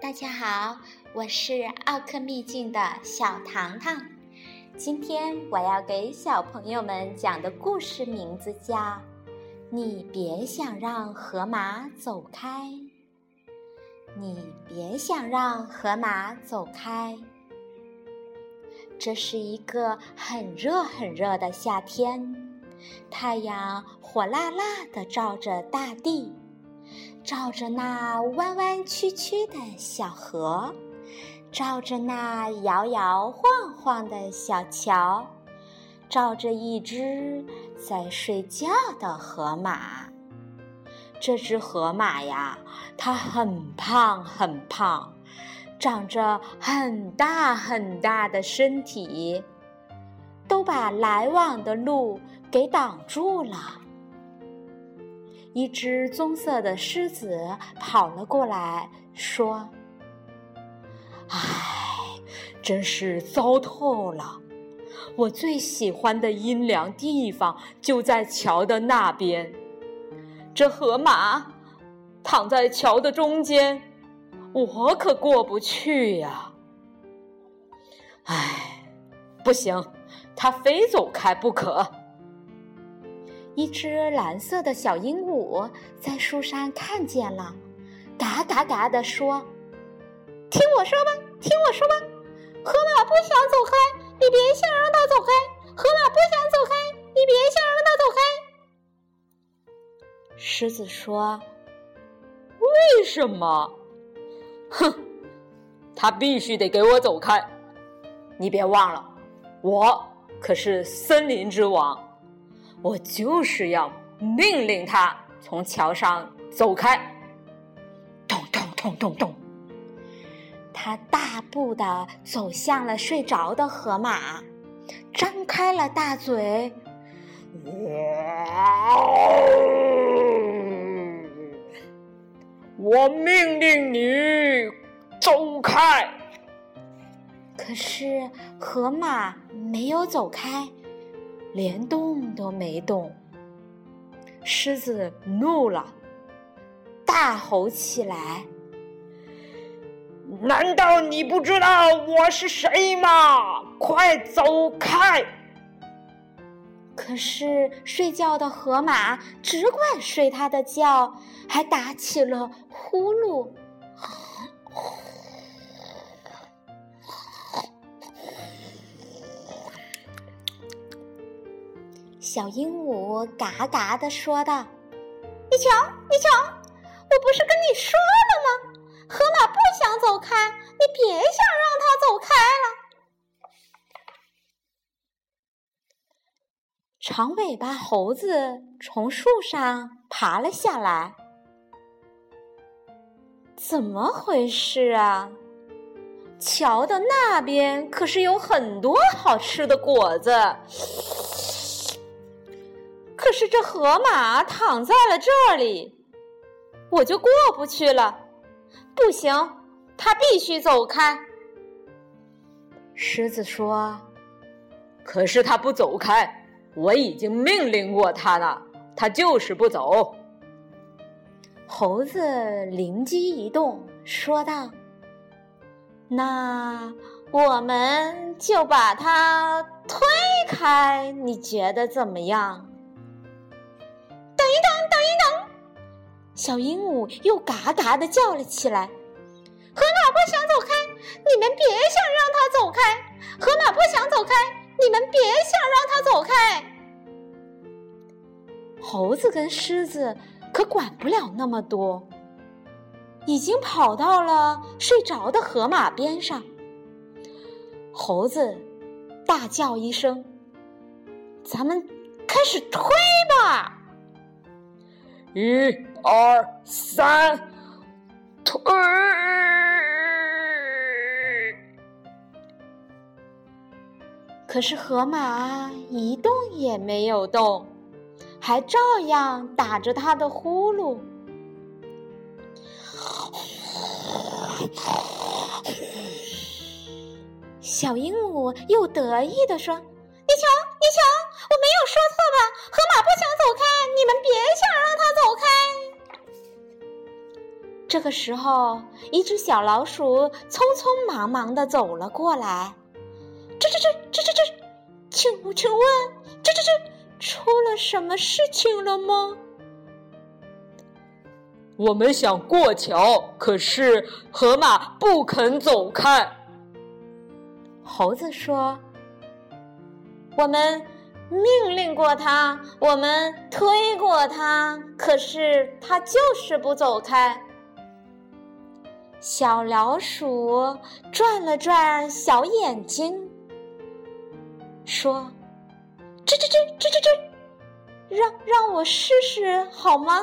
大家好，我是奥克秘境的小糖糖。今天我要给小朋友们讲的故事名字叫《你别想让河马走开》。你别想让河马走开。这是一个很热很热的夏天，太阳火辣辣的照着大地。照着那弯弯曲曲的小河，照着那摇摇晃晃的小桥，照着一只在睡觉的河马。这只河马呀，它很胖很胖，长着很大很大的身体，都把来往的路给挡住了。一只棕色的狮子跑了过来，说：“唉，真是糟透了！我最喜欢的阴凉地方就在桥的那边，这河马躺在桥的中间，我可过不去呀！唉，不行，它非走开不可。”一只蓝色的小鹦鹉在树上看见了，嘎嘎嘎地说：“听我说吧，听我说吧，河马不想走开，你别想让它走开。河马不想走开，你别想让它走开。”狮子说：“为什么？哼，它必须得给我走开。你别忘了，我可是森林之王。”我就是要命令他从桥上走开！咚咚咚咚咚，他大步的走向了睡着的河马，张开了大嘴。我命令你走开！可是河马没有走开。连动都没动，狮子怒了，大吼起来：“难道你不知道我是谁吗？快走开！”可是睡觉的河马只管睡他的觉，还打起了呼噜。小鹦鹉嘎嘎的说道：“你瞧，你瞧，我不是跟你说了吗？河马不想走开，你别想让它走开了。”长尾巴猴子从树上爬了下来，怎么回事啊？桥的那边可是有很多好吃的果子。可是这河马躺在了这里，我就过不去了。不行，它必须走开。狮子说：“可是它不走开，我已经命令过它了，它就是不走。”猴子灵机一动，说道：“那我们就把它推开，你觉得怎么样？”小鹦鹉又嘎嘎的叫了起来：“河马不想走开，你们别想让它走开！河马不想走开，你们别想让它走开！”猴子跟狮子可管不了那么多，已经跑到了睡着的河马边上。猴子大叫一声：“咱们开始推吧！”一。二三，推！可是河马一动也没有动，还照样打着他的呼噜。小鹦鹉又得意地说：“你瞧，你瞧，我没有说错这个时候，一只小老鼠匆匆忙忙的走了过来。吱吱吱吱吱吱，请请问，吱吱吱，出了什么事情了吗？我们想过桥，可是河马不肯走开。猴子说：“我们命令过他，我们推过他，可是他就是不走开。”小老鼠转了转小眼睛，说：“吱吱吱吱吱吱，让让我试试好吗？”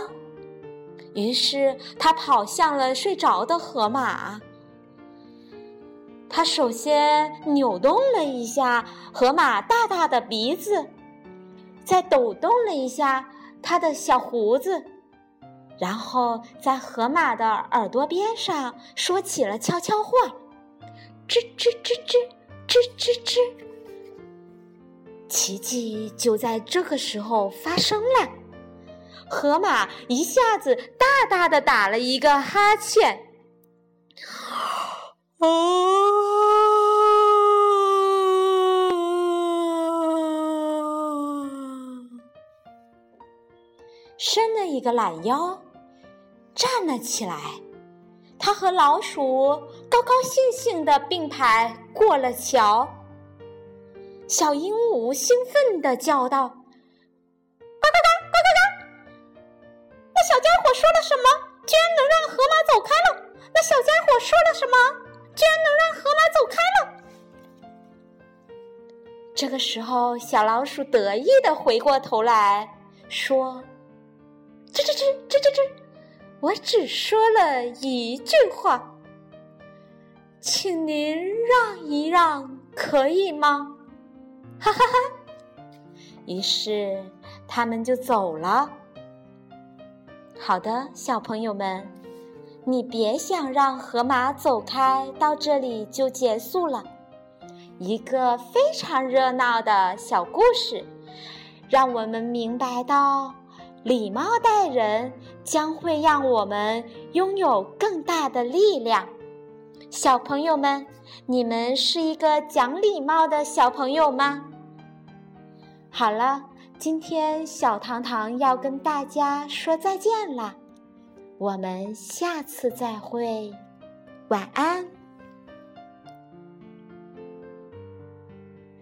于是他跑向了睡着的河马。他首先扭动了一下河马大大的鼻子，再抖动了一下他的小胡子。然后在河马的耳朵边上说起了悄悄话，吱吱吱吱吱吱吱。奇迹就在这个时候发生了，河马一下子大大的打了一个哈欠，啊，伸了一个懒腰。站了起来，他和老鼠高高兴兴的并排过了桥。小鹦鹉兴奋的叫道：“呱呱呱，呱呱呱！那小家伙说了什么？居然能让河马走开了！那小家伙说了什么？居然能让河马走开了！”这个时候，小老鼠得意的回过头来说：“吱吱吱，吱吱吱。”我只说了一句话，请您让一让，可以吗？哈哈哈！于是他们就走了。好的，小朋友们，你别想让河马走开，到这里就结束了。一个非常热闹的小故事，让我们明白到。礼貌待人将会让我们拥有更大的力量。小朋友们，你们是一个讲礼貌的小朋友吗？好了，今天小糖糖要跟大家说再见了，我们下次再会，晚安。